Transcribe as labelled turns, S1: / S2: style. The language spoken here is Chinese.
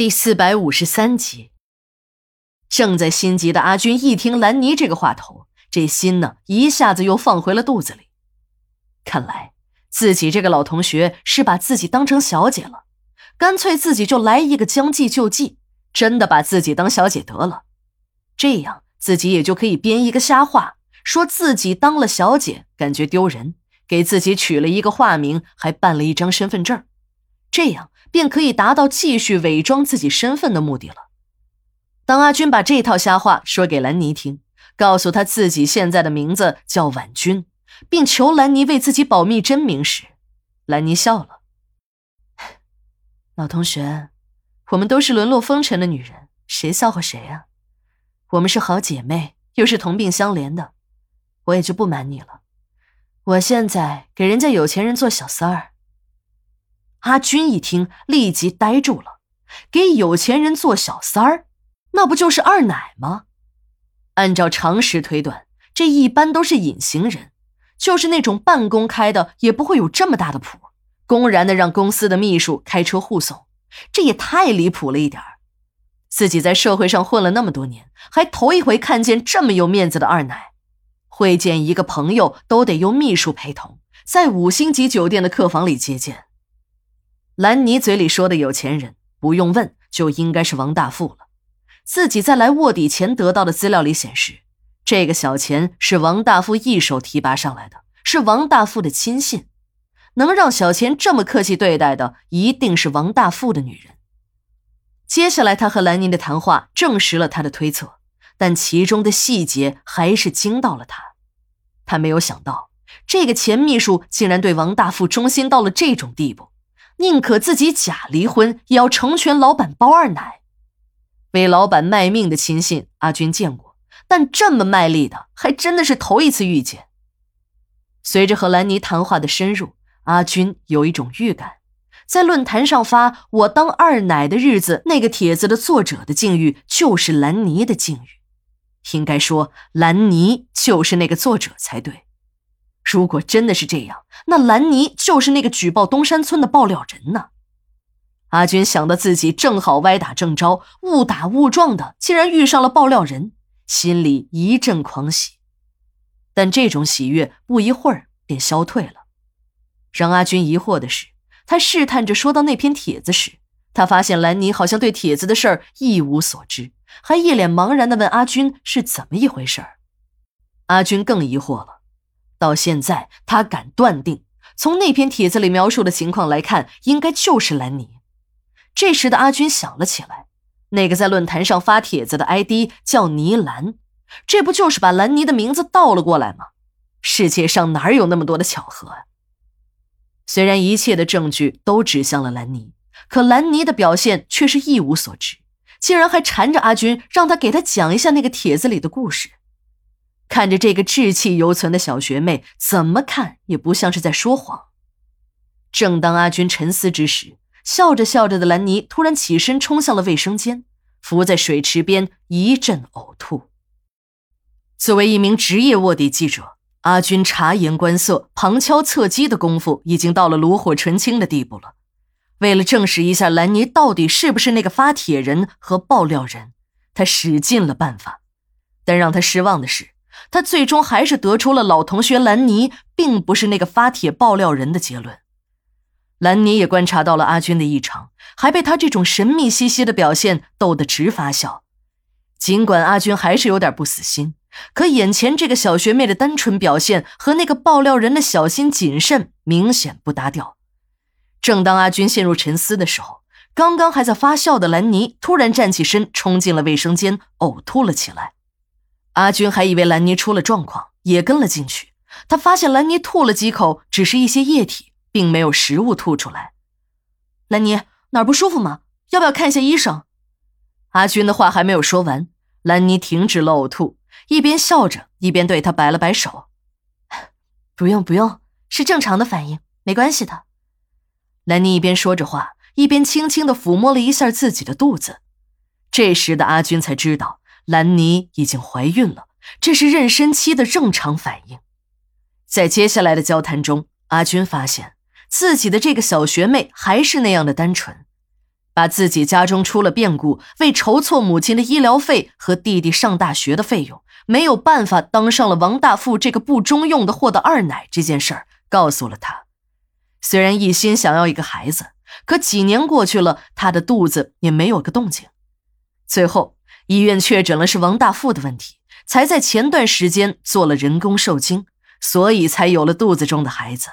S1: 第四百五十三集，正在心急的阿军一听兰妮这个话头，这心呢一下子又放回了肚子里。看来自己这个老同学是把自己当成小姐了，干脆自己就来一个将计就计，真的把自己当小姐得了。这样自己也就可以编一个瞎话，说自己当了小姐，感觉丢人，给自己取了一个化名，还办了一张身份证。这样便可以达到继续伪装自己身份的目的了。当阿军把这套瞎话说给兰妮听，告诉他自己现在的名字叫婉君，并求兰妮为自己保密真名时，兰妮笑了：“ 老同学，我们都是沦落风尘的女人，谁笑话谁啊？我们是好姐妹，又是同病相怜的，我也就不瞒你了。我现在给人家有钱人做小三儿。”阿军一听，立即呆住了。给有钱人做小三儿，那不就是二奶吗？按照常识推断，这一般都是隐形人，就是那种半公开的，也不会有这么大的谱，公然的让公司的秘书开车护送，这也太离谱了一点儿。自己在社会上混了那么多年，还头一回看见这么有面子的二奶，会见一个朋友都得用秘书陪同，在五星级酒店的客房里接见。兰妮嘴里说的有钱人，不用问就应该是王大富了。自己在来卧底前得到的资料里显示，这个小钱是王大富一手提拔上来的，是王大富的亲信。能让小钱这么客气对待的，一定是王大富的女人。接下来，他和兰妮的谈话证实了他的推测，但其中的细节还是惊到了他。他没有想到，这个钱秘书竟然对王大富忠心到了这种地步。宁可自己假离婚，也要成全老板包二奶。为老板卖命的亲信，阿军见过，但这么卖力的，还真的是头一次遇见。随着和兰妮谈话的深入，阿军有一种预感，在论坛上发“我当二奶的日子”那个帖子的作者的境遇，就是兰妮的境遇。应该说，兰妮就是那个作者才对。如果真的是这样，那兰妮就是那个举报东山村的爆料人呢？阿军想到自己正好歪打正着，误打误撞的竟然遇上了爆料人，心里一阵狂喜。但这种喜悦不一会儿便消退了。让阿军疑惑的是，他试探着说到那篇帖子时，他发现兰妮好像对帖子的事儿一无所知，还一脸茫然的问阿军是怎么一回事儿。阿军更疑惑了。到现在，他敢断定，从那篇帖子里描述的情况来看，应该就是兰妮。这时的阿军想了起来，那个在论坛上发帖子的 ID 叫倪兰，这不就是把兰妮的名字倒了过来吗？世界上哪有那么多的巧合啊？虽然一切的证据都指向了兰妮，可兰妮的表现却是一无所知，竟然还缠着阿军，让他给他讲一下那个帖子里的故事。看着这个稚气犹存的小学妹，怎么看也不像是在说谎。正当阿军沉思之时，笑着笑着的兰妮突然起身冲向了卫生间，伏在水池边一阵呕吐。作为一名职业卧底记者，阿军察言观色、旁敲侧击的功夫已经到了炉火纯青的地步了。为了证实一下兰妮到底是不是那个发帖人和爆料人，他使尽了办法。但让他失望的是。他最终还是得出了老同学兰妮并不是那个发帖爆料人的结论。兰妮也观察到了阿军的异常，还被他这种神秘兮兮的表现逗得直发笑。尽管阿军还是有点不死心，可眼前这个小学妹的单纯表现和那个爆料人的小心谨慎明显不搭调。正当阿军陷入沉思的时候，刚刚还在发笑的兰妮突然站起身，冲进了卫生间，呕吐了起来。阿军还以为兰妮出了状况，也跟了进去。他发现兰妮吐了几口，只是一些液体，并没有食物吐出来。兰妮哪儿不舒服吗？要不要看一下医生？阿军的话还没有说完，兰妮停止了呕吐，一边笑着，一边对他摆了摆手：“不用不用，是正常的反应，没关系的。”兰妮一边说着话，一边轻轻地抚摸了一下自己的肚子。这时的阿军才知道。兰妮已经怀孕了，这是妊娠期的正常反应。在接下来的交谈中，阿军发现自己的这个小学妹还是那样的单纯。把自己家中出了变故，为筹措母亲的医疗费和弟弟上大学的费用，没有办法当上了王大富这个不中用的货的二奶这件事儿，告诉了他。虽然一心想要一个孩子，可几年过去了，他的肚子也没有个动静。最后，医院确诊了是王大富的问题，才在前段时间做了人工受精，所以才有了肚子中的孩子。